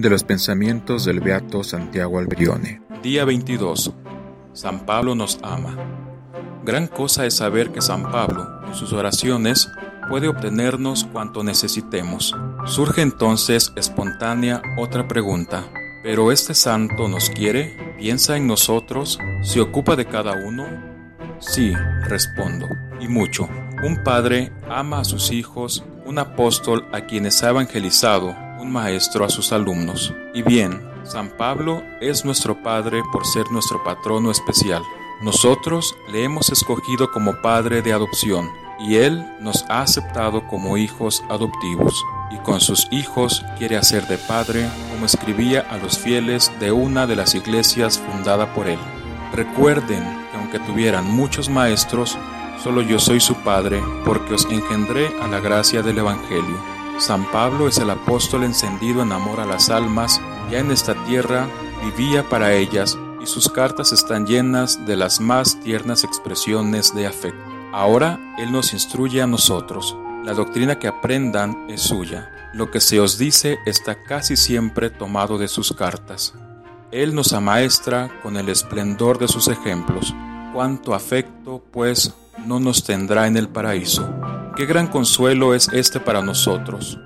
de los pensamientos del Beato Santiago Alberione. Día 22. San Pablo nos ama. Gran cosa es saber que San Pablo, en sus oraciones, puede obtenernos cuanto necesitemos. Surge entonces espontánea otra pregunta. ¿Pero este santo nos quiere? ¿Piensa en nosotros? ¿Se ocupa de cada uno? Sí, respondo, y mucho. Un padre ama a sus hijos, un apóstol a quienes ha evangelizado, un maestro a sus alumnos. Y bien, San Pablo es nuestro Padre por ser nuestro patrono especial. Nosotros le hemos escogido como Padre de adopción y Él nos ha aceptado como hijos adoptivos y con sus hijos quiere hacer de Padre como escribía a los fieles de una de las iglesias fundada por Él. Recuerden que aunque tuvieran muchos maestros, solo yo soy su Padre porque os engendré a la gracia del Evangelio San Pablo es el apóstol encendido en amor a las almas, ya en esta tierra vivía para ellas y sus cartas están llenas de las más tiernas expresiones de afecto. Ahora Él nos instruye a nosotros. La doctrina que aprendan es suya. Lo que se os dice está casi siempre tomado de sus cartas. Él nos amaestra con el esplendor de sus ejemplos. Cuánto afecto, pues, no nos tendrá en el paraíso. Qué gran consuelo es este para nosotros.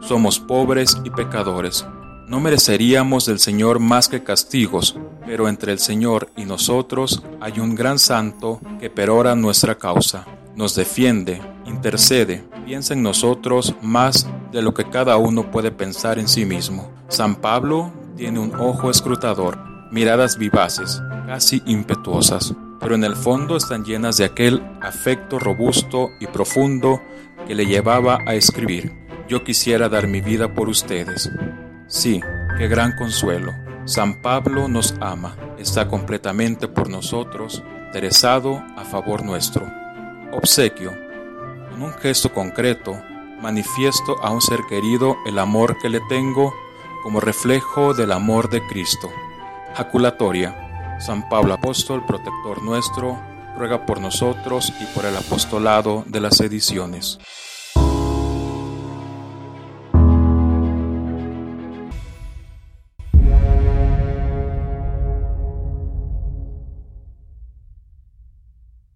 Somos pobres y pecadores. No mereceríamos del Señor más que castigos, pero entre el Señor y nosotros hay un gran santo que perora nuestra causa, nos defiende, intercede, piensa en nosotros más de lo que cada uno puede pensar en sí mismo. San Pablo tiene un ojo escrutador, miradas vivaces, casi impetuosas pero en el fondo están llenas de aquel afecto robusto y profundo que le llevaba a escribir. Yo quisiera dar mi vida por ustedes. Sí, qué gran consuelo. San Pablo nos ama, está completamente por nosotros, interesado a favor nuestro. Obsequio. En un gesto concreto, manifiesto a un ser querido el amor que le tengo como reflejo del amor de Cristo. Jaculatoria San Pablo Apóstol, protector nuestro, ruega por nosotros y por el apostolado de las ediciones.